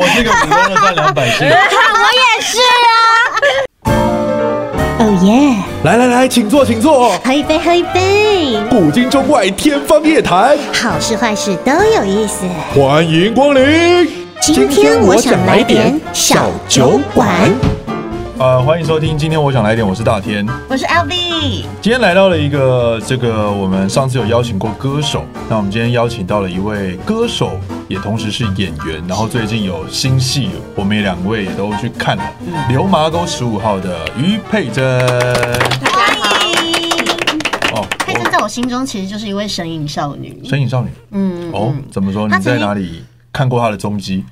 我这个普通的赚两百斤。我也是啊。哦耶！来来来，请坐，请坐。喝一杯，喝一杯。古今中外，天方夜谭，好事坏事都有意思。欢迎光临。今天我想来点小酒馆。呃，欢迎收听。今天我想来点，我是大天，我是 LV。今天来到了一个这个，我们上次有邀请过歌手，那我们今天邀请到了一位歌手，也同时是演员，然后最近有新戏，我们也两位也都去看了《流麻沟十五号》的于佩真。欢迎。哦，佩珍在我心中其实就是一位神隐少女。神隐少女。嗯。哦，怎么说？你在哪里看过她的踪迹？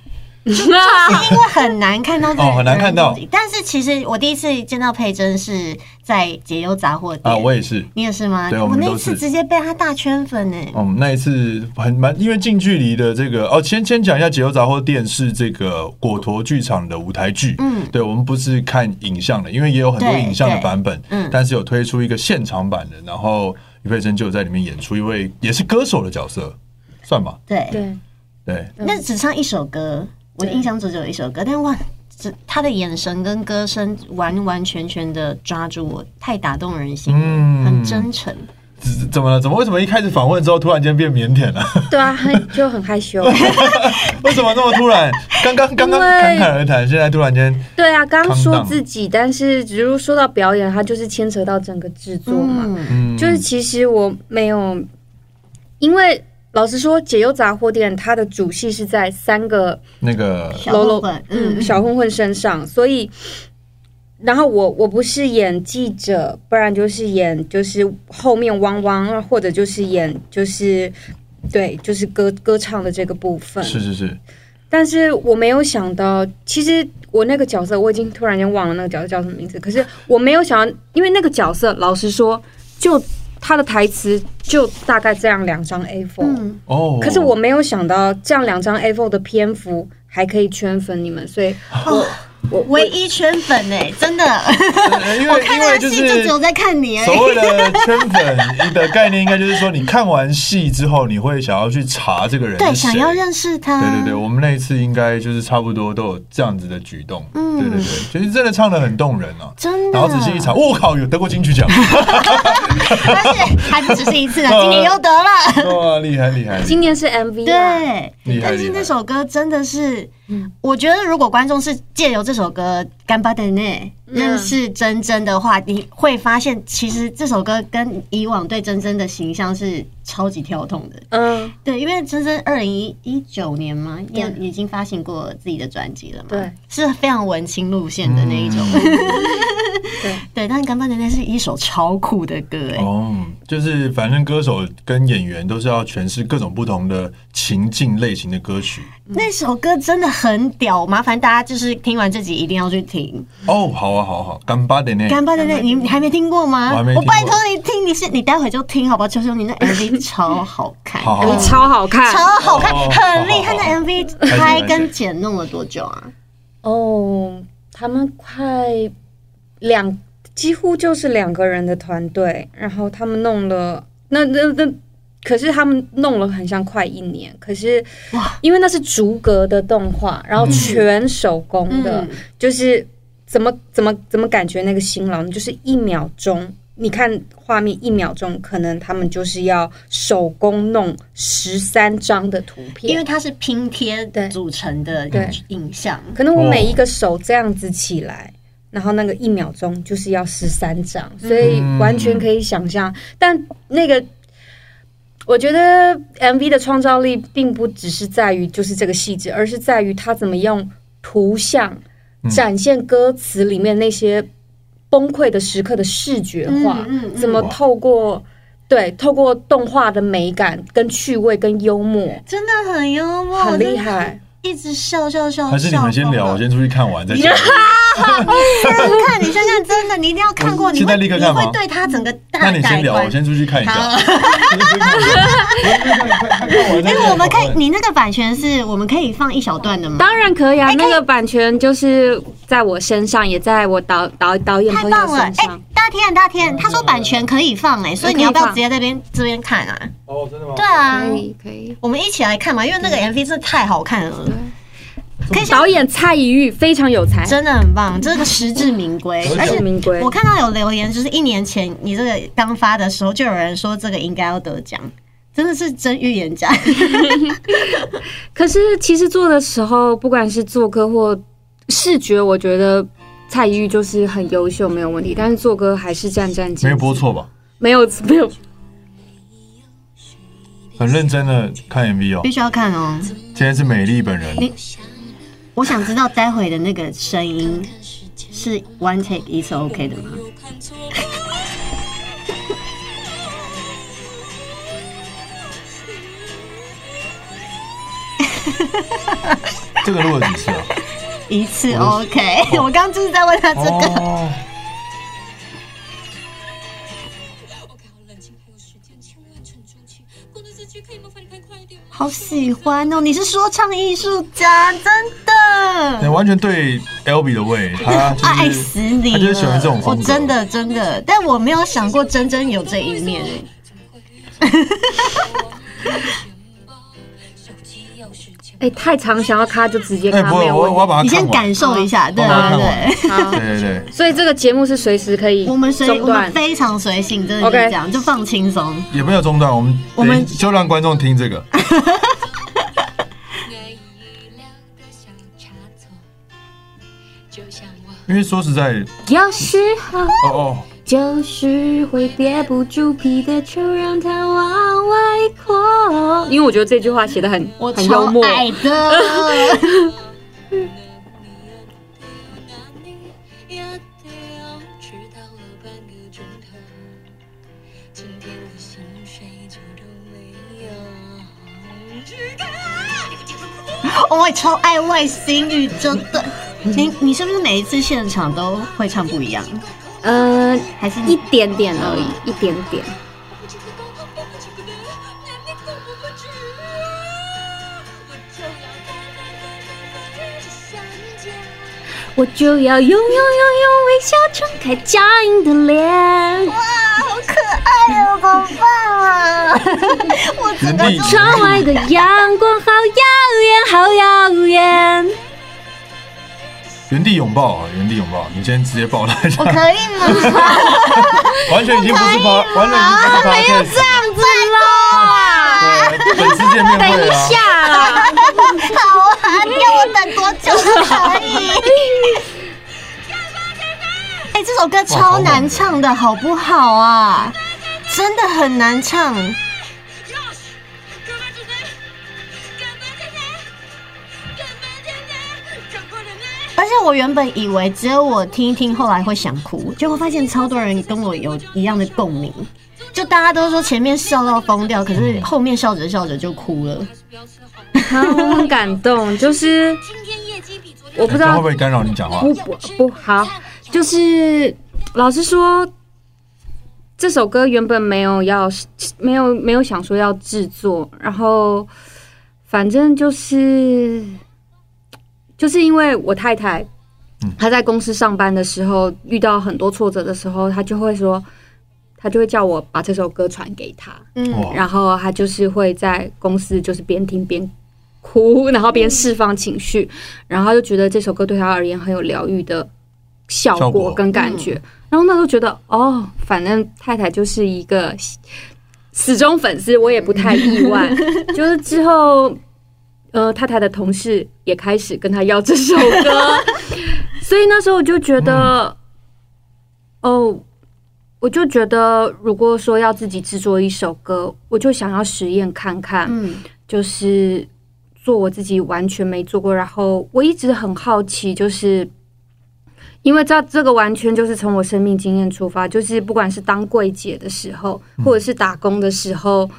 是因为很难看到哦，很难看到。但是其实我第一次见到佩珍是在解忧杂货店啊，我也是，你也是吗？对，我们那次直接被他大圈粉呢。嗯，那一次很蛮，因为近距离的这个哦，先先讲一下解忧杂货店是这个果陀剧场的舞台剧。嗯，对，我们不是看影像的，因为也有很多影像的版本。嗯，但是有推出一个现场版的，然后于佩珍就在里面演出一位也是歌手的角色，算吧？对对对，那只唱一首歌。我印象中只有一首歌，但哇，这他的眼神跟歌声完完全全的抓住我，太打动人心，嗯，很真诚。怎么了？怎么为什么一开始访问之后突然间变腼腆了？对啊，很就很害羞。为什么那么突然？刚刚刚刚侃侃而谈，现在突然间对啊，刚说自己，但是只是说到表演，它就是牵扯到整个制作嘛。嗯，就是其实我没有，因为。老实说，解忧杂货店它的主戏是在三个那个小混混，嗯，小混混身上，所以，然后我我不是演记者，不然就是演就是后面汪汪，或者就是演就是对，就是歌歌唱的这个部分，是是是。但是我没有想到，其实我那个角色，我已经突然间忘了那个角色叫什么名字，可是我没有想到，因为那个角色，老实说，就。他的台词就大概这样两张 A4，哦，可是我没有想到这样两张 A4 的篇幅还可以圈粉你们，所以我。我唯一圈粉哎，真的，因为 因为就只有在看你。所谓的圈粉的概念，应该就是说，你看完戏之后，你会想要去查这个人，对，想要认识他。对对对，我们那一次应该就是差不多都有这样子的举动。嗯，对对对，其实真的唱的很动人啊，真的。然后仔细一查，我靠，有得过金曲奖，但是还不只是一次啊，今年又得了，哇，厉害厉害！今年是 MV，对，但是那首歌真的是。我觉得如果观众是借由这首歌《干巴的呢》认识真真的话，你会发现其实这首歌跟以往对真真的形象是超级跳动的。嗯，对，因为真真二零一九年嘛，也已经发行过自己的专辑了嘛，对，是非常文青路线的那一种。对对，但《干巴的呢》是一首超酷的歌哎。哦，就是反正歌手跟演员都是要诠释各种不同的情境类型的歌曲。那首歌真的很屌，麻烦大家就是听完这集一定要去听哦。好啊，好好，干巴的呢，干巴的呢，你你还没听过吗？我拜托你听，你是你待会就听好不好？求求你，那 MV 超好看，好好超好看，超好看，很厉害。那 MV 拍跟剪弄了多久啊？哦，他们快两，几乎就是两个人的团队，然后他们弄了那那那。那可是他们弄了很像快一年，可是哇，因为那是逐格的动画，然后全手工的，嗯、就是怎么怎么怎么感觉那个辛劳呢，就是一秒钟，你看画面一秒钟，可能他们就是要手工弄十三张的图片，因为它是拼贴组成的影像，可能我每一个手这样子起来，然后那个一秒钟就是要十三张，所以完全可以想象，但那个。我觉得 MV 的创造力并不只是在于就是这个细节，而是在于他怎么用图像展现歌词里面那些崩溃的时刻的视觉化，怎么透过对透过动画的美感跟趣味跟幽默，真的很幽默，很厉害。一直笑笑笑，还是你们先聊，我先出去看完再讲。你 先看，你先看，真的，你一定要看过。你现在立刻看吗？会对他整个大改观。那你先聊，我先出去看一下。哎，我们可以，你那个版权是我们可以放一小段的吗？当然可以啊，那个版权就是在我身上，也在我导导导演朋友身上。大天，大天，他说版权可以放哎，所以你要不要直接在这边这边看啊？哦，真的吗？对啊，可以可以，我们一起来看嘛，因为那个 MV 真的太好看了。导演蔡宜玉非常有才，真的很棒，这个实至名归，而且名归。我看到有留言，就是一年前你这个刚发的时候，就有人说这个应该要得奖，真的是真预言家。可是其实做的时候，不管是做歌或视觉，我觉得蔡宜玉就是很优秀，没有问题。但是做歌还是战战兢兢，没有播错吧？没有，没有。很认真的看 MV 哦，必须要看哦。今天是美丽本人，我想知道待会的那个声音是 one take 一次 OK 的吗？这个录了几次啊？一次 OK，我，我刚刚就是在问他这个。哦好喜欢哦！你是说唱艺术家，真的，你完全对 Albee 的胃，他、就是、爱死你了，他就是喜欢这种风格，我真的真的，但我没有想过真真有这一面。哎、欸，太长想要卡就直接卡，欸、没有我我要把它，你先感受一下，对对。对，好，对对对。所以这个节目是随时可以，我们随我们非常随性，真的是这样，就放轻松，也没有中断，我们我们就让观众听这个。因为说实在，有时候哦哦。就是会憋不住皮的，就让它往外扩。因为我觉得这句话写的很很幽默。爱的。我也超爱外星语，真的。你你是不是每一次现场都会唱不一样？呃，还是一点点而已，一点点。我就要用用用用微笑撑开僵硬的脸。哇，好可爱哦，怎么办啊？我真的窗外的阳光好耀眼，好耀眼。原地拥抱啊！原地拥抱！你今天直接抱他一下，我可以吗？完全已经不是抱，完全已经不是他。没有这样子啦。对，粉丝见面会啊。等一下啦。好啊，你要我等多久都可以。哎，这首歌超难唱的，好不好啊？真的很难唱。而且我原本以为只有我听一听，后来会想哭，结果发现超多人跟我有一样的共鸣，就大家都说前面笑到疯掉，可是后面笑着笑着就哭了，我很感动。就是我不知道会不会干扰你讲话，不不不好，就是老实说，这首歌原本没有要没有没有想说要制作，然后反正就是。就是因为我太太，她在公司上班的时候遇到很多挫折的时候，她就会说，她就会叫我把这首歌传给她，嗯，然后她就是会在公司就是边听边哭，然后边释放情绪，然后就觉得这首歌对她而言很有疗愈的效果跟感觉，然后那时候觉得哦，反正太太就是一个死忠粉丝，我也不太意外，就是之后。呃，太太的同事也开始跟他要这首歌，所以那时候我就觉得，嗯、哦，我就觉得，如果说要自己制作一首歌，我就想要实验看看，嗯，就是做我自己完全没做过，然后我一直很好奇，就是因为这这个完全就是从我生命经验出发，就是不管是当柜姐的时候，或者是打工的时候。嗯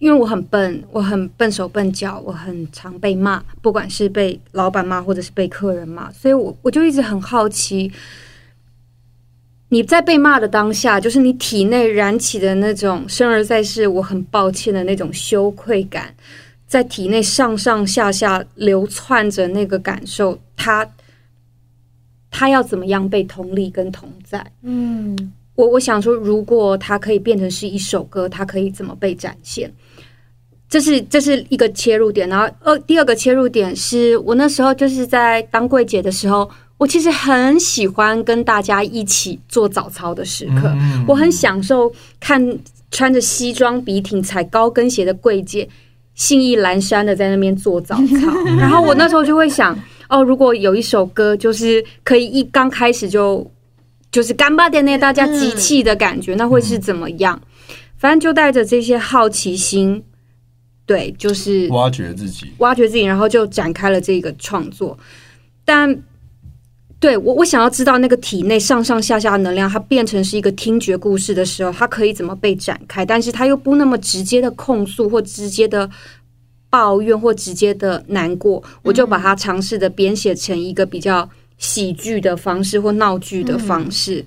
因为我很笨，我很笨手笨脚，我很常被骂，不管是被老板骂或者是被客人骂，所以我我就一直很好奇，你在被骂的当下，就是你体内燃起的那种生而在世，我很抱歉的那种羞愧感，在体内上上下下流窜着那个感受，他他要怎么样被同理跟同在？嗯。我我想说，如果它可以变成是一首歌，它可以怎么被展现？这是这是一个切入点，然后二，第二个切入点是我那时候就是在当柜姐的时候，我其实很喜欢跟大家一起做早操的时刻，嗯、我很享受看穿着西装笔挺、踩高跟鞋的柜姐，兴意阑珊的在那边做早操，然后我那时候就会想，哦，如果有一首歌就是可以一刚开始就就是干巴点那大家集气的感觉，那会是怎么样？反正就带着这些好奇心。对，就是挖掘自己，挖掘自己，然后就展开了这个创作。但对我，我想要知道那个体内上上下下的能量，它变成是一个听觉故事的时候，它可以怎么被展开？但是它又不那么直接的控诉，或直接的抱怨，或直接的难过。我就把它尝试的编写成一个比较喜剧的方式，或闹剧的方式。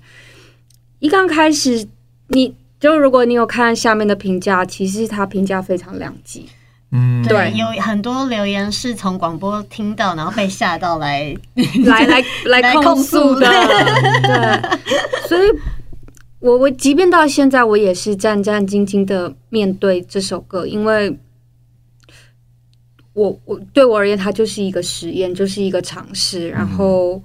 一刚开始，你。就如果你有看下面的评价，其实他评价非常两极。嗯，对，有很多留言是从广播听到，然后被吓到来 来来来控诉的。对，所以我我即便到现在，我也是战战兢兢的面对这首歌，因为我我对我而言，它就是一个实验，就是一个尝试，然后。嗯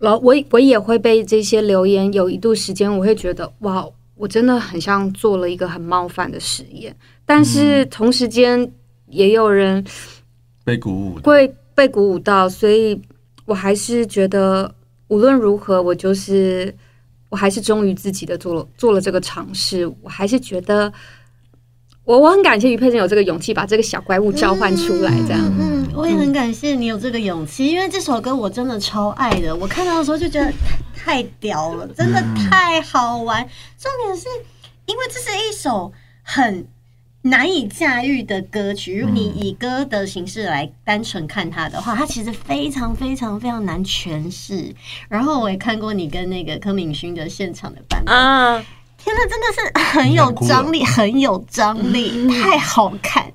然后我我也会被这些留言，有一度时间我会觉得哇，我真的很像做了一个很冒犯的实验。但是同时间也有人被鼓舞，会被鼓舞到，所以我还是觉得无论如何，我就是我还是忠于自己的做了做了这个尝试。我还是觉得。我我很感谢于佩珍有这个勇气把这个小怪物召唤出来，这样。嗯，嗯，我也很感谢你有这个勇气，因为这首歌我真的超爱的。我看到的时候就觉得太屌了，真的太好玩。重点是因为这是一首很难以驾驭的歌曲。如果你以歌的形式来单纯看它的话，它其实非常非常非常难诠释。然后我也看过你跟那个柯敏勋的现场的版本啊。天呐，真的是很有张力，很有张力，太好看，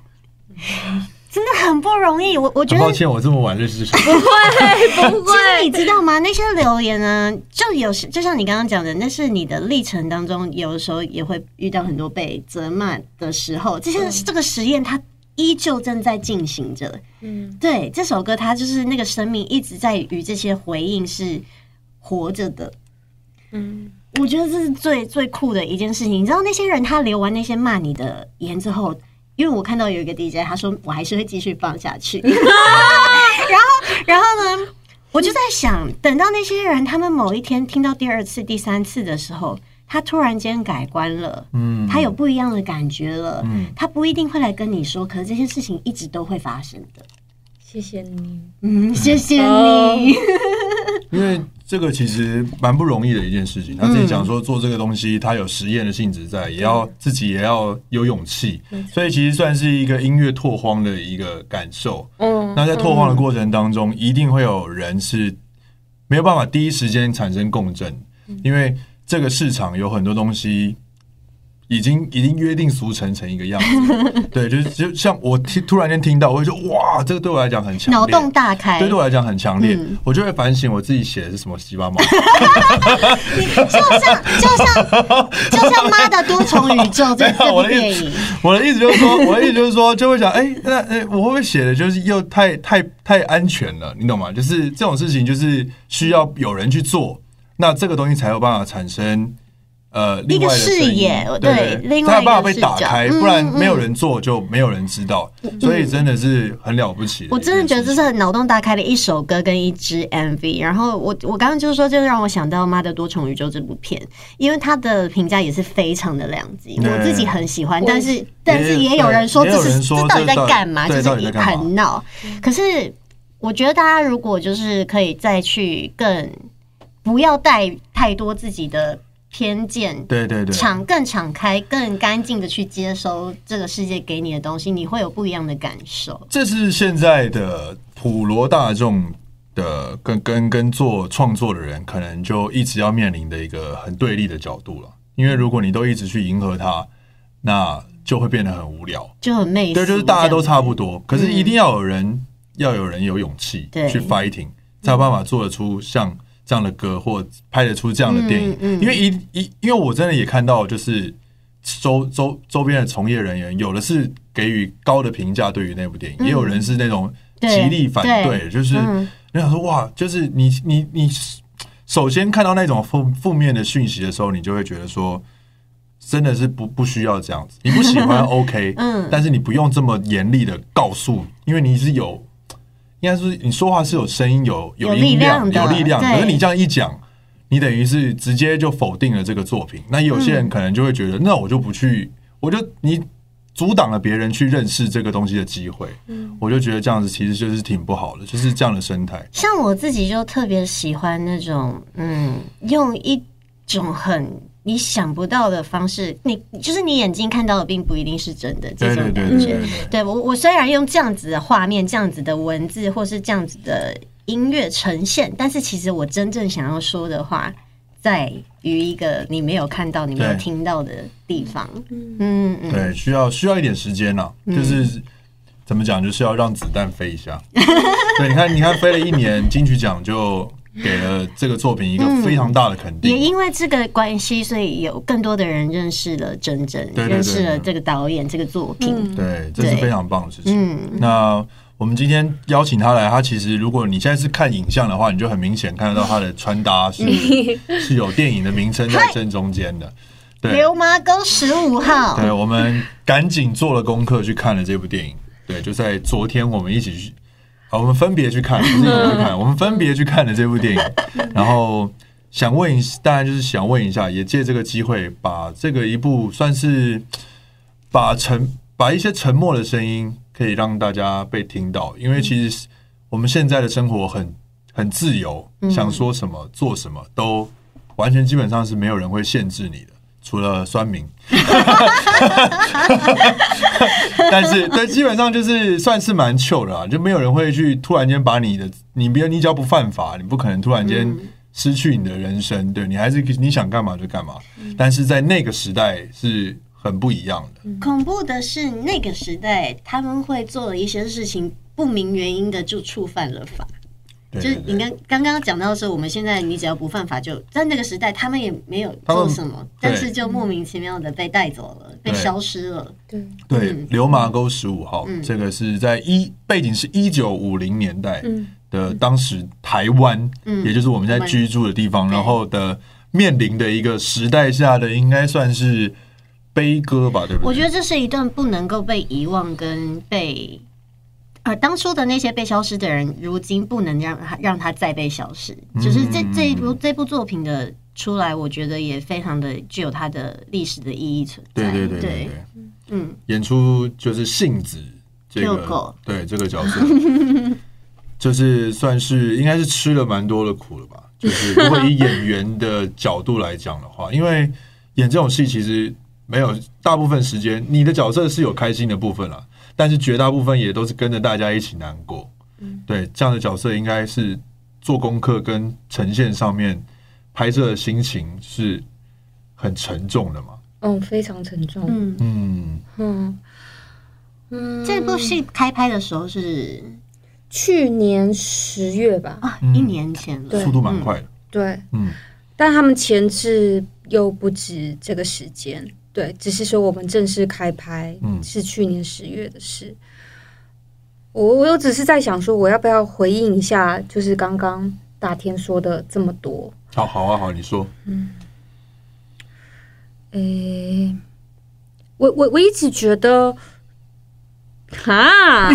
真的很不容易。我我觉得，抱歉，我这么晚认识。不会，不会。其实你知道吗？那些留言呢，就有时就像你刚刚讲的，那是你的历程当中，有的时候也会遇到很多被责骂的时候。这些这个实验，它依旧正在进行着。嗯，对，这首歌它就是那个生命一直在与这些回应是活着的。嗯。我觉得这是最最酷的一件事情。你知道那些人他留完那些骂你的言之后，因为我看到有一个 DJ 他说我还是会继续放下去。然后然后呢，我就在想，等到那些人他们某一天听到第二次、第三次的时候，他突然间改观了，嗯，他有不一样的感觉了，嗯，他不一定会来跟你说，可是这些事情一直都会发生的。谢谢你，嗯，谢谢你，因为。这个其实蛮不容易的一件事情。他自己讲说，做这个东西，他有实验的性质在，也要自己也要有勇气。所以其实算是一个音乐拓荒的一个感受。嗯，那在拓荒的过程当中，一定会有人是没有办法第一时间产生共振，因为这个市场有很多东西。已经已经约定俗成成一个样子，对，就是就像我听突然间听到，我会说哇，这个对我来讲很强，脑洞大开，对，对我来讲很强烈，嗯、我就会反省我自己写的是什么鸡巴毛，就像就像就像妈的多重宇宙这这部电影，我的意思就是说，我的意思就是说，就会想，哎、欸，那哎、欸，我会不会写的就是又太太太安全了，你懂吗？就是这种事情就是需要有人去做，那这个东西才有办法产生。呃，一个视野，对，另外一个视角，他有办法被打开，不然没有人做就没有人知道，所以真的是很了不起。我真的觉得这是很脑洞大开的一首歌跟一支 MV。然后我我刚刚就是说，就让我想到《妈的多重宇宙》这部片，因为它的评价也是非常的两极。我自己很喜欢，但是但是也有人说这是这到底在干嘛？就是很闹。可是我觉得大家如果就是可以再去更不要带太多自己的。偏见，对对对，敞更敞开、更干净的去接收这个世界给你的东西，你会有不一样的感受。这是现在的普罗大众的跟跟跟做创作的人，可能就一直要面临的一个很对立的角度了。因为如果你都一直去迎合他，那就会变得很无聊，就很媚。对，就是大家都差不多，可是一定要有人，嗯、要有人有勇气去 fighting，才有办法做得出像。这样的歌或拍得出这样的电影，嗯。嗯、因为一一因为我真的也看到，就是周周周边的从业人员，有的是给予高的评价对于那部电影，嗯、也有人是那种极力反对，对就是你想说哇，就是你你你首先看到那种负负面的讯息的时候，你就会觉得说，真的是不不需要这样子，你不喜欢 OK，嗯，但是你不用这么严厉的告诉，因为你是有，应该是你说话是有声音有有音量有力量，可是你这样一讲。你等于是直接就否定了这个作品，那有些人可能就会觉得，嗯、那我就不去，我就你阻挡了别人去认识这个东西的机会，嗯，我就觉得这样子其实就是挺不好的，就是这样的生态。像我自己就特别喜欢那种，嗯，用一种很你想不到的方式，你就是你眼睛看到的并不一定是真的这种感觉。对我，我虽然用这样子的画面、这样子的文字，或是这样子的。音乐呈现，但是其实我真正想要说的话，在于一个你没有看到、你没有听到的地方。嗯嗯，对，需要需要一点时间呢、啊。就是怎么讲，就是要让子弹飞一下。对，你看，你看，飞了一年，金曲奖就给了这个作品一个非常大的肯定。也因为这个关系，所以有更多的人认识了真正，认识了这个导演、这个作品。对，这是非常棒的事情。嗯，那。我们今天邀请他来，他其实如果你现在是看影像的话，你就很明显看得到他的穿搭是 是有电影的名称在正中间的。对，《流麻沟十五号》。对，我们赶紧做了功课去看了这部电影。对，就在昨天我们一起去，好，我们分别去看，不是 一起去看，我们分别去看的这部电影。然后想问一，当然就是想问一下，也借这个机会，把这个一部算是把沉把一些沉默的声音。可以让大家被听到，因为其实我们现在的生活很很自由，想说什么做什么都完全基本上是没有人会限制你的，除了酸民。但是对，基本上就是算是蛮 chill 的啊，就没有人会去突然间把你的，你比如你只要不犯法，你不可能突然间失去你的人生，对，你还是你想干嘛就干嘛。但是在那个时代是。很不一样的。恐怖的是，那个时代他们会做了一些事情，不明原因的就触犯了法。就是你刚刚刚讲到说，我们现在你只要不犯法，就在那个时代他们也没有做什么，但是就莫名其妙的被带走了，被消失了。对。对，流麻沟十五号，嗯、这个是在一背景是一九五零年代的当时台湾，嗯、也就是我们在居住的地方，嗯、然后的面临的一个时代下的，应该算是。悲歌吧，对不对？我觉得这是一段不能够被遗忘跟被，呃，当初的那些被消失的人，如今不能让他让他再被消失。就是这这一部这部作品的出来，我觉得也非常的具有它的历史的意义存在。对对对对对，嗯，演出就是杏子这个对这个角色，就是算是应该是吃了蛮多的苦了吧。就是如果以演员的角度来讲的话，因为演这种戏其实。没有，大部分时间你的角色是有开心的部分了，但是绝大部分也都是跟着大家一起难过。嗯，对，这样的角色应该是做功课跟呈现上面拍摄的心情是很沉重的嘛？嗯，非常沉重。嗯嗯嗯嗯，这部戏开拍的时候是去年十月吧？啊，一年前了，速度蛮快的。对，嗯，但他们前置又不止这个时间。对，只是说我们正式开拍是去年十月的事。我、我又只是在想说，我要不要回应一下，就是刚刚大天说的这么多。好，好啊，好，你说。嗯。诶，我我我一直觉得。啊！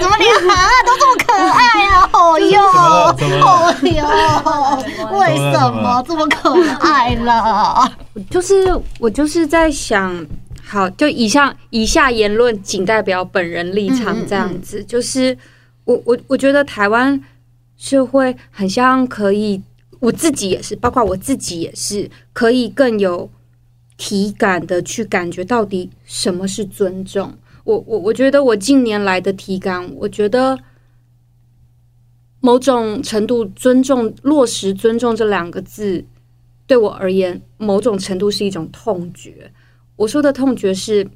怎么连蛤都这么可爱啊？哦哟，哦哟，为什么这么可爱了？就是我就是在想，好，就以上以下言论仅代表本人立场，这样子。就是我我我觉得台湾社会很像可以，我自己也是，包括我自己也是，可以更有体感的去感觉到底什么是尊重。我我我觉得我近年来的体感，我觉得某种程度尊重落实尊重这两个字，对我而言，某种程度是一种痛觉。我说的痛觉是，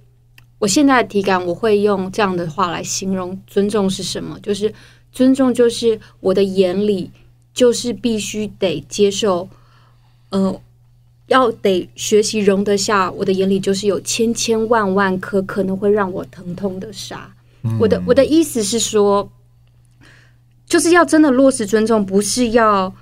我现在的体感，我会用这样的话来形容尊重是什么？就是尊重，就是我的眼里就是必须得接受，呃，要得学习容得下我的眼里就是有千千万万颗可能会让我疼痛的沙。嗯、我的我的意思是说，就是要真的落实尊重，不是要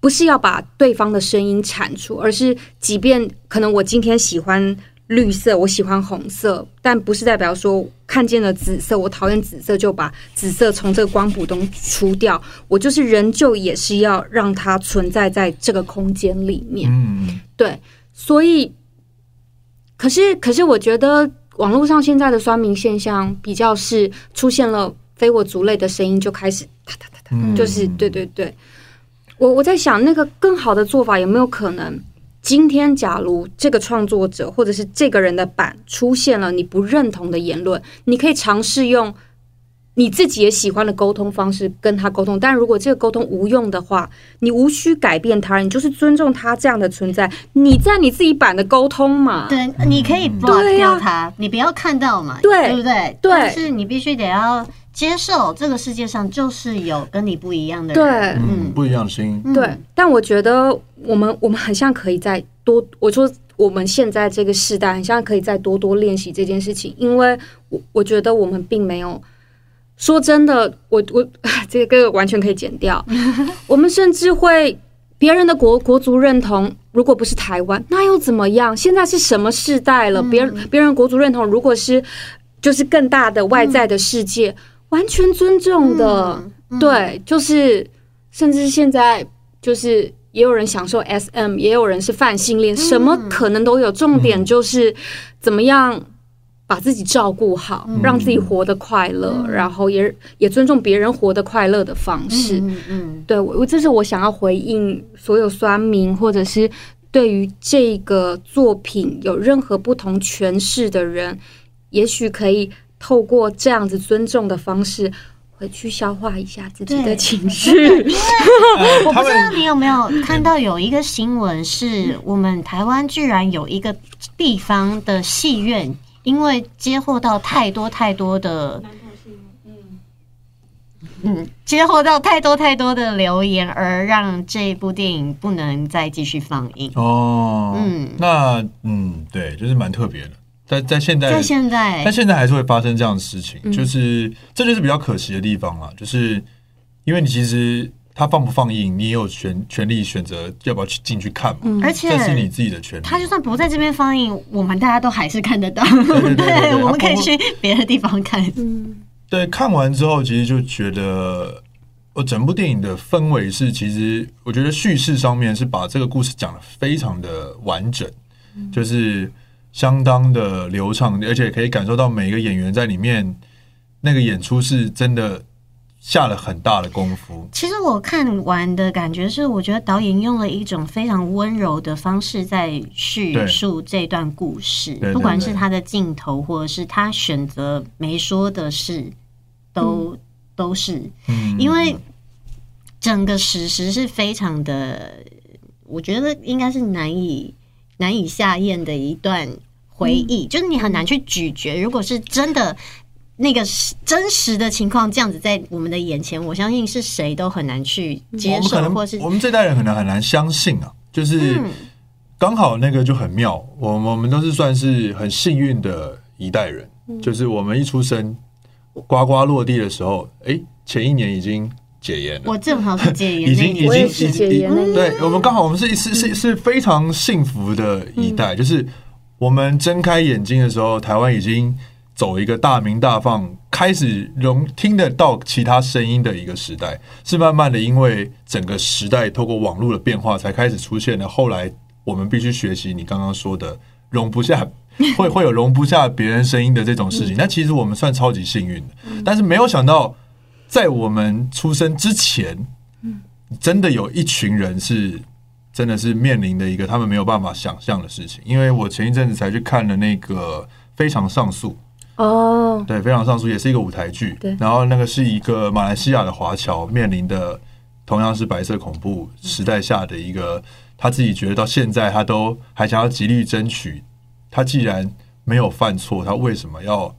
不是要把对方的声音铲除，而是即便可能我今天喜欢。绿色，我喜欢红色，但不是代表说看见了紫色，我讨厌紫色就把紫色从这个光谱中除掉。我就是仍旧也是要让它存在在这个空间里面。嗯，对。所以，可是，可是，我觉得网络上现在的酸民现象比较是出现了非我族类的声音，就开始哒哒哒哒，就是对对对。我我在想，那个更好的做法有没有可能？今天，假如这个创作者或者是这个人的版出现了你不认同的言论，你可以尝试用你自己也喜欢的沟通方式跟他沟通。但如果这个沟通无用的话，你无需改变他，你就是尊重他这样的存在。你在你自己版的沟通嘛，对，你可以 block 掉他，你不要看到嘛，对，对不对？对，但是你必须得要接受这个世界上就是有跟你不一样的人，对，嗯，不一样的声音，对。但我觉得。我们我们很像可以再多，我说我们现在这个时代很像可以再多多练习这件事情，因为我我觉得我们并没有说真的，我我 这个完全可以剪掉。我们甚至会别人的国国族认同，如果不是台湾，那又怎么样？现在是什么时代了？别人别人国族认同，如果是就是更大的外在的世界，完全尊重的，对，就是甚至现在就是。也有人享受 SM，也有人是泛性恋，什么可能都有。重点就是怎么样把自己照顾好，让自己活得快乐，然后也也尊重别人活得快乐的方式。嗯嗯，对我，这是我想要回应所有酸民，或者是对于这个作品有任何不同诠释的人，也许可以透过这样子尊重的方式。回去消化一下自己的情绪。我不知道你有没有看到有一个新闻，是我们台湾居然有一个地方的戏院，因为接获到太多太多的，嗯，接获到太多太多的留言，而让这部电影不能再继续放映。哦，嗯，那嗯，对，就是蛮特别的。在在现在，在现在，但现在还是会发生这样的事情，嗯、就是这就是比较可惜的地方了。就是因为你其实他放不放映，你也有权权利选择要不要去进去看嘛。嗯、而且这是你自己的权利。他就算不在这边放映，我们大家都还是看得到。对，我们可以去别的地方看。嗯，对，看完之后其实就觉得，我整部电影的氛围是，其实我觉得叙事上面是把这个故事讲的非常的完整，嗯、就是。相当的流畅，而且可以感受到每一个演员在里面那个演出是真的下了很大的功夫。其实我看完的感觉是，我觉得导演用了一种非常温柔的方式在叙述这段故事，不管是他的镜头，或者是他选择没说的事，都、嗯、都是，因为整个史实是非常的，我觉得应该是难以难以下咽的一段。回忆就是你很难去咀嚼。如果是真的那个真实的情况这样子在我们的眼前，我相信是谁都很难去接受，或是我们这代人可能很难相信啊。就是刚好那个就很妙，我我们都是算是很幸运的一代人。就是我们一出生，呱呱落地的时候，哎，前一年已经解严了。我正好是解严，已经已经解严。对，我们刚好我们是是是是非常幸福的一代，就是。我们睁开眼睛的时候，台湾已经走一个大鸣大放，开始容听得到其他声音的一个时代。是慢慢的，因为整个时代透过网络的变化，才开始出现了。后来我们必须学习你刚刚说的容不下，会会有容不下别人声音的这种事情。那其实我们算超级幸运的，但是没有想到，在我们出生之前，真的有一群人是。真的是面临的一个他们没有办法想象的事情，因为我前一阵子才去看了那个《非常上诉》哦，对，《非常上诉》也是一个舞台剧，对，然后那个是一个马来西亚的华侨面临的同样是白色恐怖时代下的一个，他自己觉得到现在他都还想要极力争取，他既然没有犯错，他为什么要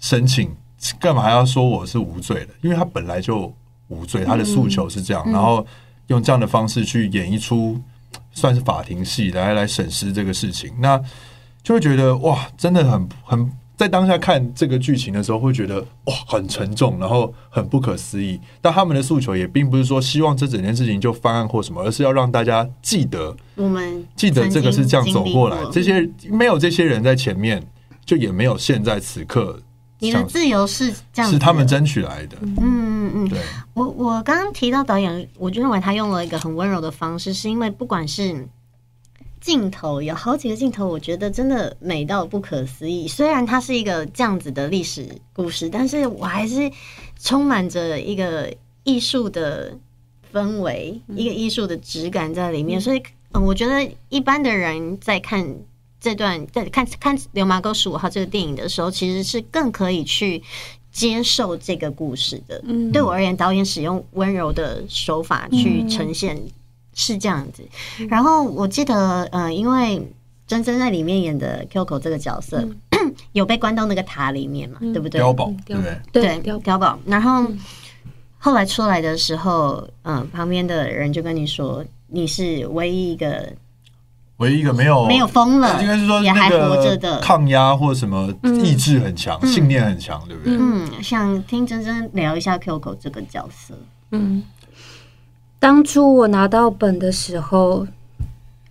申请？干嘛还要说我是无罪的？因为他本来就无罪，他的诉求是这样，然后用这样的方式去演绎出。算是法庭戏来来审视这个事情，那就会觉得哇，真的很很。在当下看这个剧情的时候，会觉得哇，很沉重，然后很不可思议。但他们的诉求也并不是说希望这整件事情就翻案或什么，而是要让大家记得，我们记得这个是这样走过来。这些没有这些人在前面，就也没有现在此刻。你的自由是这样，是他们争取来的。嗯嗯嗯，对。我我刚刚提到导演，我就认为他用了一个很温柔的方式，是因为不管是。镜头有好几个镜头，我觉得真的美到不可思议。虽然它是一个这样子的历史故事，但是我还是充满着一个艺术的氛围，一个艺术的质感在里面。所以，嗯，我觉得一般的人在看这段，在看看《流氓沟十五号》这个电影的时候，其实是更可以去接受这个故事的。嗯，对我而言，导演使用温柔的手法去呈现。是这样子，然后我记得，呃，因为真真在里面演的 Coco 这个角色，嗯、有被关到那个塔里面嘛，嗯、对不对？碉堡，对不对？对，碉堡。然后后来出来的时候，嗯、呃，旁边的人就跟你说，你是唯一一个，唯一一个没有没有疯了，应该是说也还活着的，抗压或什么意志很强，嗯、信念很强，对不对？嗯，想听真真聊一下 Kyoko 这个角色，嗯。当初我拿到本的时候，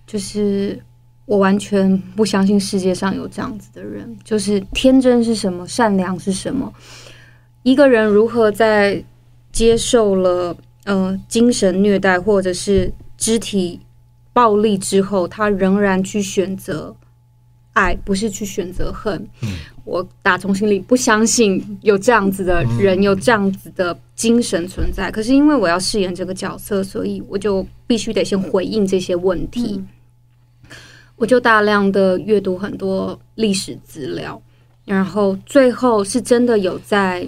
就是我完全不相信世界上有这样子的人。就是天真是什么，善良是什么？一个人如何在接受了呃精神虐待或者是肢体暴力之后，他仍然去选择爱，不是去选择恨？嗯我打从心里不相信有这样子的人，有这样子的精神存在。可是因为我要饰演这个角色，所以我就必须得先回应这些问题。我就大量的阅读很多历史资料，然后最后是真的有在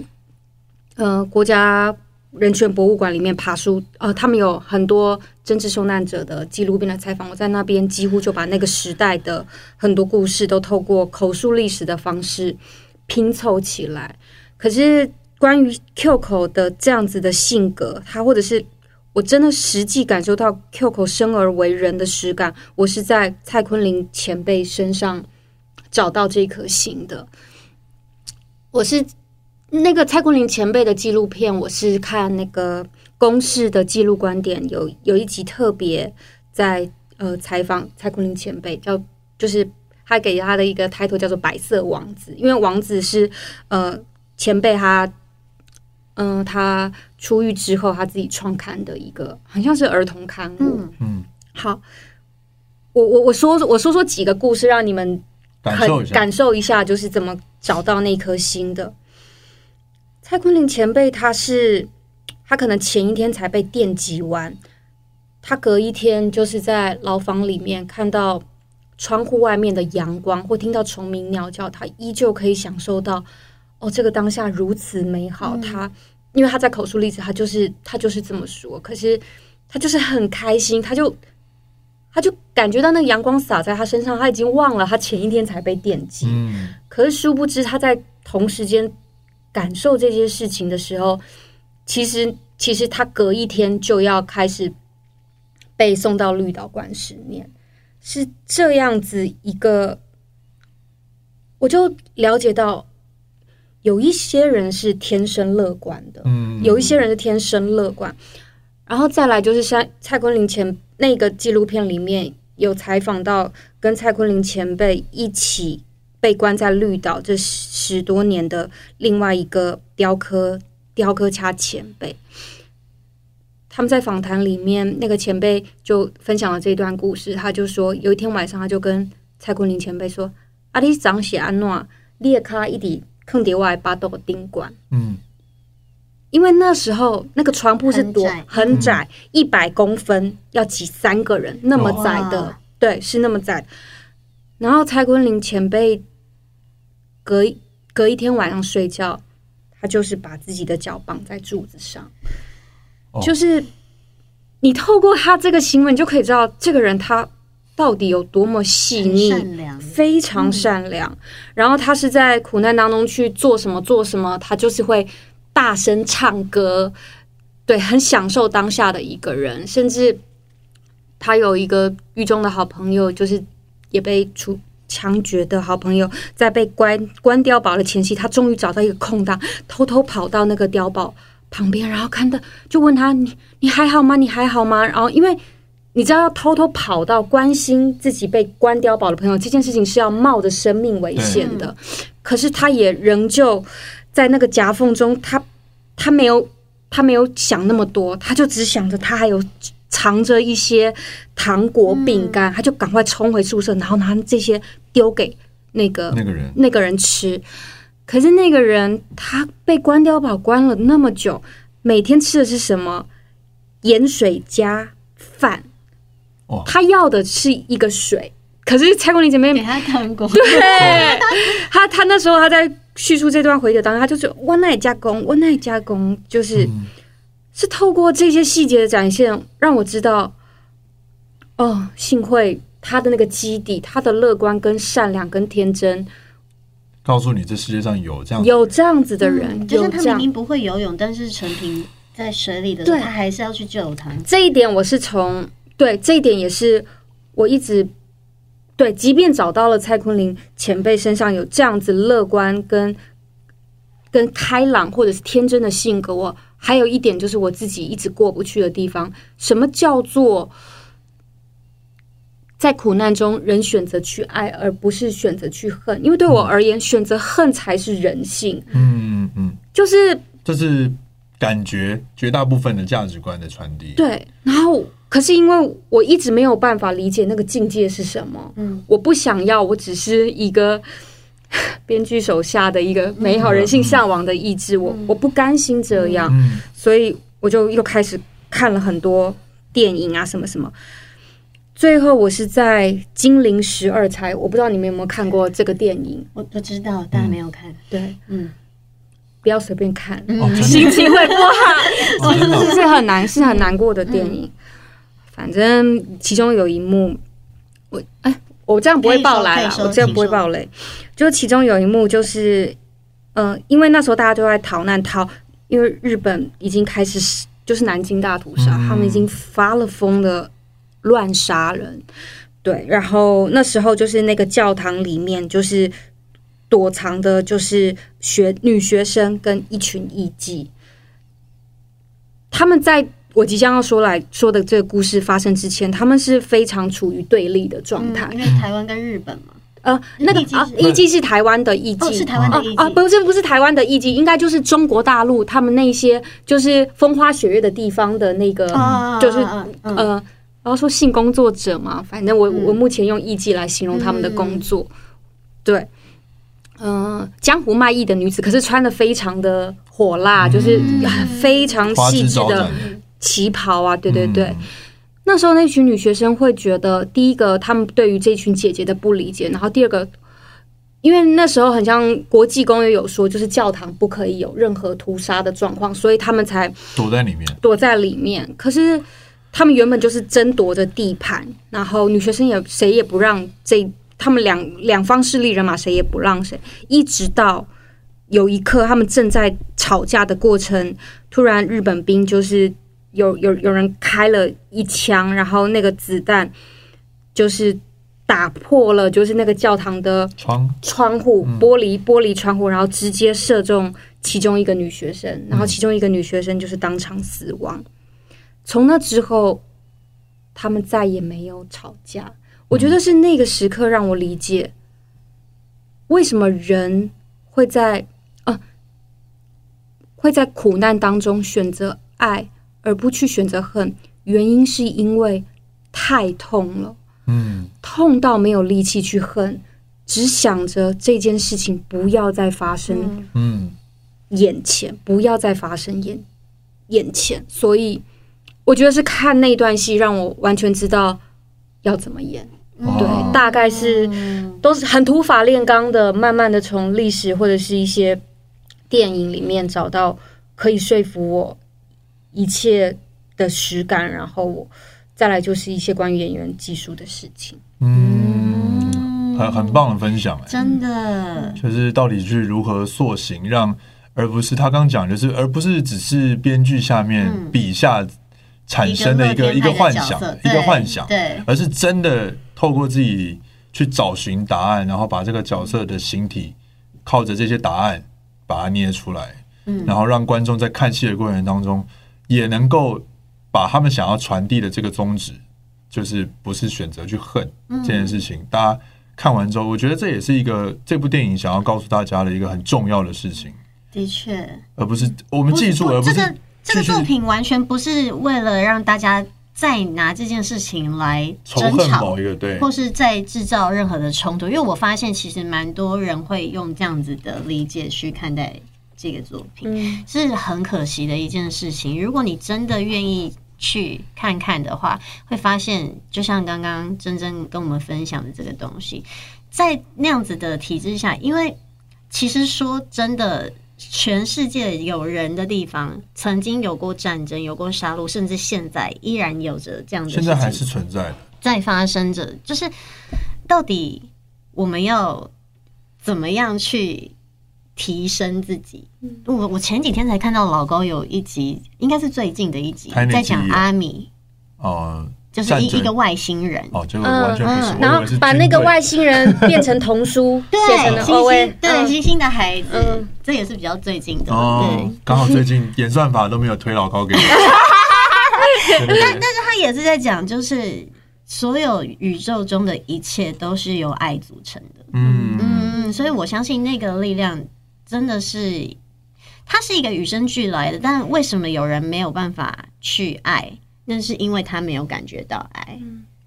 呃国家。人权博物馆里面爬书，呃，他们有很多政治受难者的纪录片的采访。我在那边几乎就把那个时代的很多故事都透过口述历史的方式拼凑起来。可是关于 Q 口的这样子的性格，他或者是我真的实际感受到 Q 口生而为人的实感，我是在蔡坤林前辈身上找到这颗心的。我是。那个蔡国林前辈的纪录片，我是看那个公视的记录观点，有有一集特别在呃采访蔡国林前辈，叫就是他给他的一个 title 叫做“白色王子”，因为王子是呃前辈他嗯、呃、他出狱之后他自己创刊的一个，好像是儿童刊物。嗯，嗯好，我我我说我说说几个故事，让你们很感受，感受一下，就是怎么找到那颗心的。蔡坤林前辈，他是他可能前一天才被电击完，他隔一天就是在牢房里面看到窗户外面的阳光，或听到虫鸣鸟叫，他依旧可以享受到哦，这个当下如此美好。他因为他在口述历史，他就是他就是这么说，可是他就是很开心，他就他就感觉到那个阳光洒在他身上，他已经忘了他前一天才被电击，可是殊不知他在同时间。感受这些事情的时候，其实其实他隔一天就要开始被送到绿岛关十年，是这样子一个，我就了解到有一些人是天生乐观的，嗯，有一些人是天生乐观，然后再来就是像蔡坤林前那个纪录片里面有采访到跟蔡坤林前辈一起。被关在绿岛这十多年的另外一个雕刻雕刻家前辈，他们在访谈里面，那个前辈就分享了这段故事。他就说，有一天晚上，他就跟蔡坤林前辈说：“阿里长写安诺列卡一底坑叠外巴豆丁管。”嗯，因为那时候那个床铺是多很窄，一百公分要挤三个人，那么窄的，对，是那么窄。然后蔡坤林前辈。隔隔一天晚上睡觉，他就是把自己的脚绑在柱子上，哦、就是你透过他这个行为，你就可以知道这个人他到底有多么细腻、善良，非常善良。嗯、然后他是在苦难当中去做什么做什么，他就是会大声唱歌，对，很享受当下的一个人，甚至。他有一个狱中的好朋友，就是也被处枪决的好朋友，在被关关碉堡的前夕，他终于找到一个空档，偷偷跑到那个碉堡旁边，然后看到就问他：“你你还好吗？你还好吗？”然后因为你知道，要偷偷跑到关心自己被关碉堡的朋友，这件事情是要冒着生命危险的。可是他也仍旧在那个夹缝中，他他没有他没有想那么多，他就只想着他还有藏着一些糖果饼干，他就赶快冲回宿舍，然后拿这些丢给那个那个人那个人吃。可是那个人他被关碉堡关了那么久，每天吃的是什么？盐水加饭。他要的是一个水，可是蔡国林姐妹给他糖果。对，他他那时候他在叙述这段回忆当中，他就是我奈加工，我奈加工，就是、嗯、是透过这些细节的展现，让我知道，哦，幸会他的那个基底，他的乐观跟善良跟天真，告诉你这世界上有这样有这样子的人，嗯、就像他明明不会游泳，但是陈平在水里的时候，他还是要去救他。这一点我是从。对，这一点也是我一直对，即便找到了蔡坤林前辈身上有这样子乐观跟跟开朗或者是天真的性格，我还有一点就是我自己一直过不去的地方。什么叫做在苦难中人选择去爱，而不是选择去恨？因为对我而言，嗯、选择恨才是人性。嗯嗯，就是就是感觉绝大部分的价值观的传递。对，然后。可是因为我一直没有办法理解那个境界是什么，嗯，我不想要，我只是一个 编剧手下的一个美好人性向往的意志，我我不甘心这样，所以我就又开始看了很多电影啊，什么什么。最后我是在《金陵十二钗》，我不知道你们有没有看过这个电影，我我知道，但没有看。对，嗯，不要随便看，心情会不好，是是很难，是很难过的电影。反正其中有一幕，我哎、欸，我这样不会爆雷啦，我这样不会爆雷。就其中有一幕，就是呃，因为那时候大家都在逃难逃，因为日本已经开始就是南京大屠杀，嗯、他们已经发了疯的乱杀人。对，然后那时候就是那个教堂里面，就是躲藏的，就是学女学生跟一群艺妓，他们在。我即将要说来说的这个故事发生之前，他们是非常处于对立的状态。因为台湾跟日本嘛，呃，那个啊，艺妓是台湾的艺妓，是台湾的艺妓啊，不是不是台湾的艺妓，应该就是中国大陆他们那些就是风花雪月的地方的那个，就是呃，然后说性工作者嘛，反正我我目前用艺妓来形容他们的工作，对，嗯，江湖卖艺的女子，可是穿的非常的火辣，就是非常细致的。旗袍啊，对对对，嗯、那时候那群女学生会觉得，第一个，他们对于这群姐姐的不理解，然后第二个，因为那时候很像国际公约有说，就是教堂不可以有任何屠杀的状况，所以他们才躲在里面，躲在里面。可是他们原本就是争夺着地盘，然后女学生也谁也不让这，他们两两方势力人马谁也不让谁，一直到有一刻他们正在吵架的过程，突然日本兵就是。有有有人开了一枪，然后那个子弹就是打破了，就是那个教堂的窗窗户玻璃玻璃窗户，然后直接射中其中一个女学生，然后其中一个女学生就是当场死亡。从那之后，他们再也没有吵架。我觉得是那个时刻让我理解为什么人会在啊会在苦难当中选择爱。而不去选择恨，原因是因为太痛了，嗯，痛到没有力气去恨，只想着这件事情不要再发生，嗯，眼前不要再发生眼眼前，所以我觉得是看那段戏让我完全知道要怎么演，哦、对，大概是都是很土法炼钢的，慢慢的从历史或者是一些电影里面找到可以说服我。一切的实感，然后再来就是一些关于演员技术的事情。嗯，很很棒的分享，真的。就是到底是如何塑形，让而不是他刚讲，就是而不是只是编剧下面笔下产生的一个一个幻想，一个幻想，对，而是真的透过自己去找寻答案，然后把这个角色的形体靠着这些答案把它捏出来，嗯，然后让观众在看戏的过程当中也能够把他们想要传递的这个宗旨，就是不是选择去恨这件事情，大家。看完之后，我觉得这也是一个这部电影想要告诉大家的一个很重要的事情。的确，而不是我们记住，而不是这个这个作品完全不是为了让大家再拿这件事情来争吵，对，或是再制造任何的冲突。因为我发现，其实蛮多人会用这样子的理解去看待这个作品，是很可惜的一件事情。如果你真的愿意。去看看的话，会发现，就像刚刚真真跟我们分享的这个东西，在那样子的体制下，因为其实说真的，全世界有人的地方，曾经有过战争，有过杀戮，甚至现在依然有着这样的，现在还是存在的，在发生着。就是到底我们要怎么样去？提升自己。我我前几天才看到老高有一集，应该是最近的一集，在讲阿米哦，就是一一个外星人哦，这个完全不是。然后把那个外星人 变成童书，写成了星星，对星星的孩子，这也是比较最近的。哦，刚好最近 演算法都没有推老高给我。但但是他也是在讲，就是所有宇宙中的一切都是由爱组成的。嗯嗯，所以我相信那个力量。真的是，它是一个与生俱来的，但为什么有人没有办法去爱？那是因为他没有感觉到爱。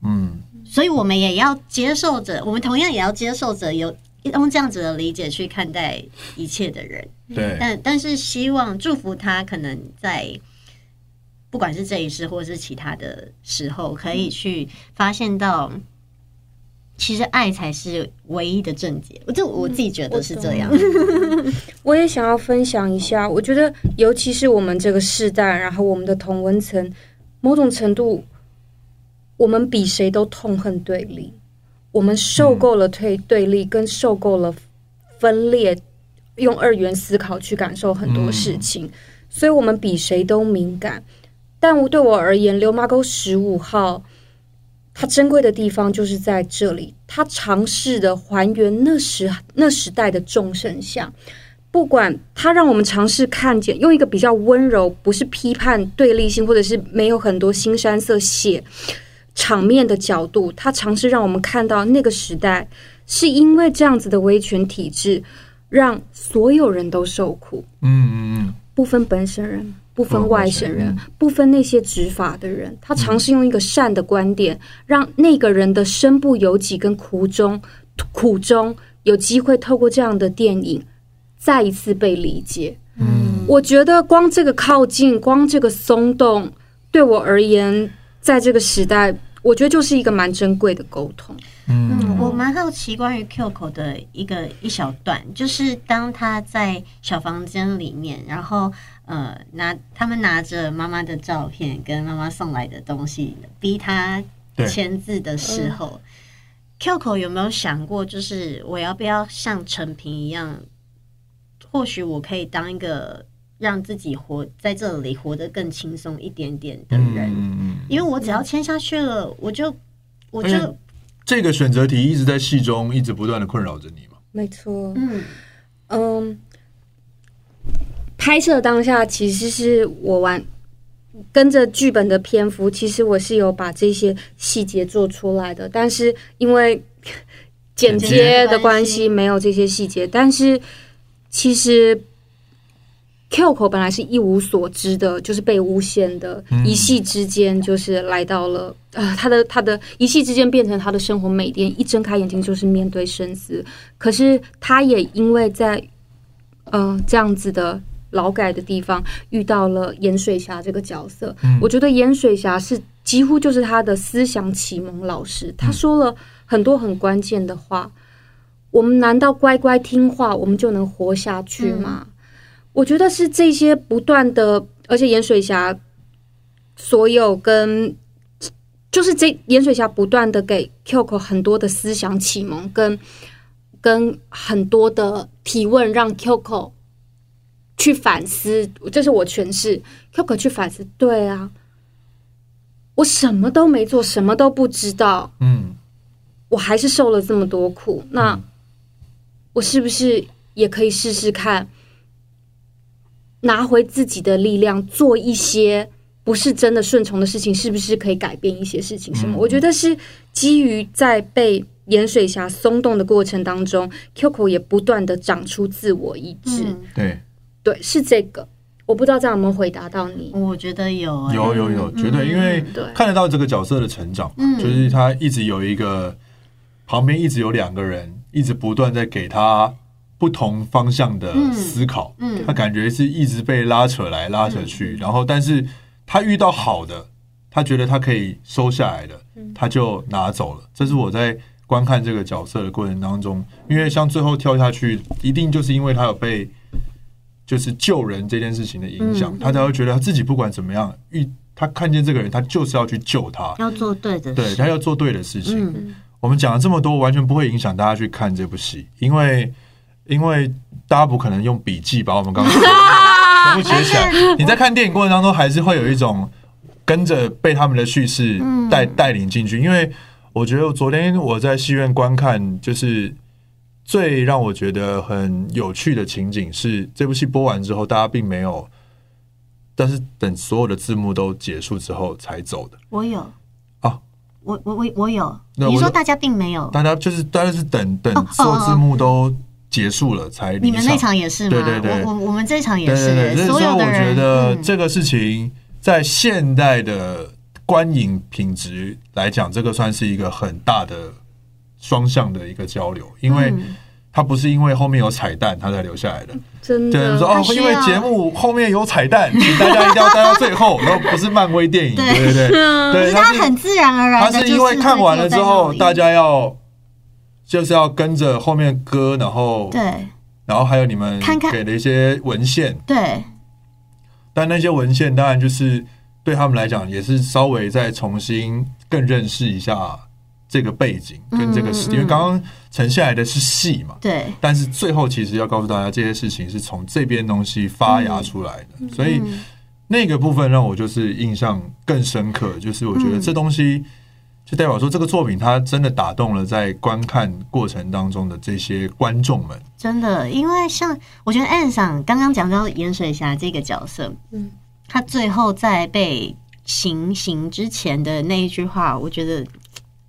嗯，所以我们也要接受着，我们同样也要接受着，有用这样子的理解去看待一切的人。对，但但是希望祝福他，可能在不管是这一世或是其他的时候，可以去发现到。其实爱才是唯一的症结，我就我自己觉得是这样。嗯、我，我也想要分享一下，我觉得尤其是我们这个世代，然后我们的同温层，某种程度，我们比谁都痛恨对立，我们受够了对对立，跟受够了分裂，用二元思考去感受很多事情，所以我们比谁都敏感。但我对我而言，《流麻沟十五号》。它珍贵的地方就是在这里，它尝试的还原那时那时代的众生相，不管它让我们尝试看见，用一个比较温柔，不是批判对立性，或者是没有很多腥山色写场面的角度，它尝试让我们看到那个时代是因为这样子的威权体制，让所有人都受苦，嗯嗯嗯，不分本省人。不分外省人，不分那些执法的人，他尝试用一个善的观点，让那个人的身不由己跟苦衷，苦衷有机会透过这样的电影再一次被理解。嗯，我觉得光这个靠近，光这个松动，对我而言，在这个时代，我觉得就是一个蛮珍贵的沟通。嗯，我蛮好奇关于 Kyoko 的一个一小段，就是当他在小房间里面，然后。呃，拿他们拿着妈妈的照片跟妈妈送来的东西，逼他签字的时候，Kyoko 有没有想过，就是我要不要像陈平一样，或许我可以当一个让自己活在这里活得更轻松一点点的人，嗯、因为我只要签下去了，我就我就这个选择题一直在戏中一直不断的困扰着你嘛？没错，嗯嗯。拍摄当下，其实是我玩跟着剧本的篇幅，其实我是有把这些细节做出来的，但是因为剪接的关系，没有这些细节。但是其实 Kyoko 本来是一无所知的，就是被诬陷的，一夕之间就是来到了啊、呃，他的他的一夕之间变成他的生活每天，一睁开眼睛就是面对生死。可是他也因为在嗯、呃、这样子的。劳改的地方遇到了盐水侠这个角色，嗯、我觉得盐水侠是几乎就是他的思想启蒙老师。他说了很多很关键的话，嗯、我们难道乖乖听话，我们就能活下去吗？嗯、我觉得是这些不断的，而且盐水侠所有跟就是这盐水侠不断的给 Kyoko 很多的思想启蒙，跟跟很多的提问，让 Kyoko。. 去反思，这是我诠释。Kyoko 去反思，对啊，我什么都没做，什么都不知道，嗯，我还是受了这么多苦，那我是不是也可以试试看，拿回自己的力量，做一些不是真的顺从的事情，是不是可以改变一些事情？什么？我觉得是基于在被盐水侠松动的过程当中，Kyoko 也不断的长出自我意志。对，对，是这个。我不知道这样有没有回答到你？我觉得有、欸，有有有，绝对，因为看得到这个角色的成长，嗯，就是他一直有一个旁边一直有两个人，一直不断在给他不同方向的思考，嗯，他感觉是一直被拉扯来拉扯去，然后但是他遇到好的，他觉得他可以收下来的，他就拿走了。这是我在观看这个角色的过程当中，因为像最后跳下去，一定就是因为他有被。就是救人这件事情的影响，嗯、他才会觉得他自己不管怎么样，遇他看见这个人，他就是要去救他，要做对的事，对，他要做对的事情。嗯、我们讲了这么多，完全不会影响大家去看这部戏，因为因为大家不可能用笔记把我们刚刚 全部写起来。你在看电影过程当中，还是会有一种跟着被他们的叙事带带领进去。因为我觉得昨天我在戏院观看，就是。最让我觉得很有趣的情景是，这部戏播完之后，大家并没有，但是等所有的字幕都结束之后才走的。我有啊，我我我我有。你说大家并没有，大家就是大家是等等所有字幕都结束了才。你们那场也是吗？对对对，我我们这场也是。所以我觉得这个事情在现代的观影品质来讲，这个算是一个很大的。双向的一个交流，因为他不是因为后面有彩蛋他才留下来的，真的说哦，因为节目后面有彩蛋，请大家一定要待到最后。然后不是漫威电影，对对对，对，他很自然而然，他是因为看完了之后，大家要就是要跟着后面歌，然后对，然后还有你们给的一些文献，对，但那些文献当然就是对他们来讲也是稍微再重新更认识一下。这个背景跟这个事，因为刚刚呈现来的是戏嘛，对。但是最后其实要告诉大家，这些事情是从这边东西发芽出来的，所以那个部分让我就是印象更深刻。就是我觉得这东西就代表说，这个作品它真的打动了在观看过程当中的这些观众们。真的，因为像我觉得 Anne 桑刚刚讲到盐水侠这个角色，嗯，他最后在被行刑之前的那一句话，我觉得。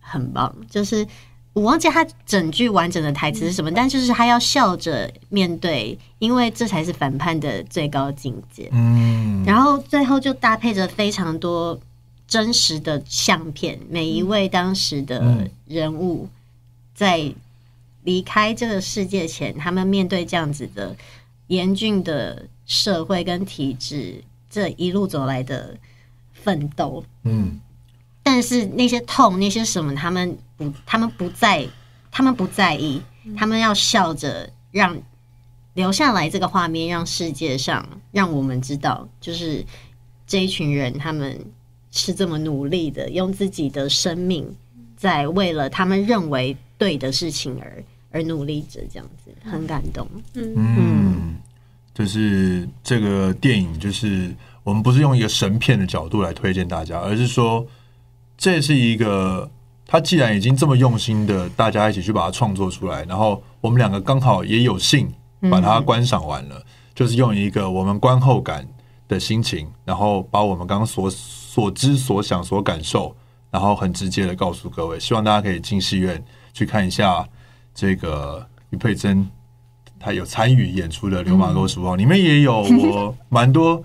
很棒，就是我忘记他整句完整的台词是什么，但就是他要笑着面对，因为这才是反叛的最高境界。嗯，然后最后就搭配着非常多真实的相片，每一位当时的人物在离开这个世界前，他们面对这样子的严峻的社会跟体制，这一路走来的奋斗。嗯。但是那些痛，那些什么，他们不，他们不在，他们不在意，他们要笑着让留下来这个画面，让世界上让我们知道，就是这一群人，他们是这么努力的，用自己的生命在为了他们认为对的事情而而努力着，这样子很感动。嗯，嗯，就是这个电影，就是我们不是用一个神片的角度来推荐大家，而是说。这是一个，他既然已经这么用心的，大家一起去把它创作出来，然后我们两个刚好也有幸把它观赏完了，嗯、就是用一个我们观后感的心情，然后把我们刚刚所所知所想所感受，然后很直接的告诉各位，希望大家可以进戏院去看一下这个于佩珍她有参与演出的《流马沟十五号》，里面也有我蛮多，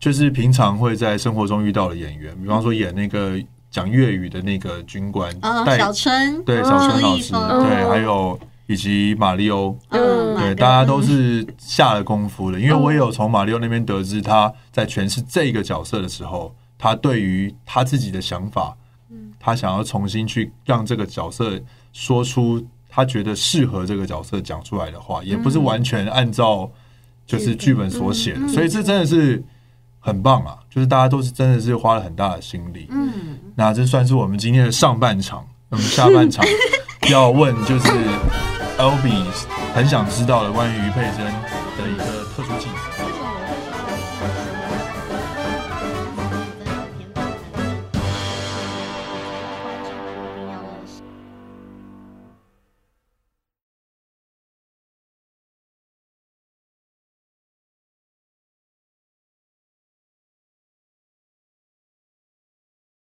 就是平常会在生活中遇到的演员，比方说演那个。讲粤语的那个军官，小春，对，小春老师，对，还有以及马里欧，嗯，对，大家都是下了功夫的。因为我也有从马里欧那边得知，他在诠释这个角色的时候，他对于他自己的想法，他想要重新去让这个角色说出他觉得适合这个角色讲出来的话，也不是完全按照就是剧本所写的，所以这真的是。很棒啊！就是大家都是真的是花了很大的心力。嗯，那这算是我们今天的上半场。那么下半场 要问就是 Albee 很想知道的关于于佩真。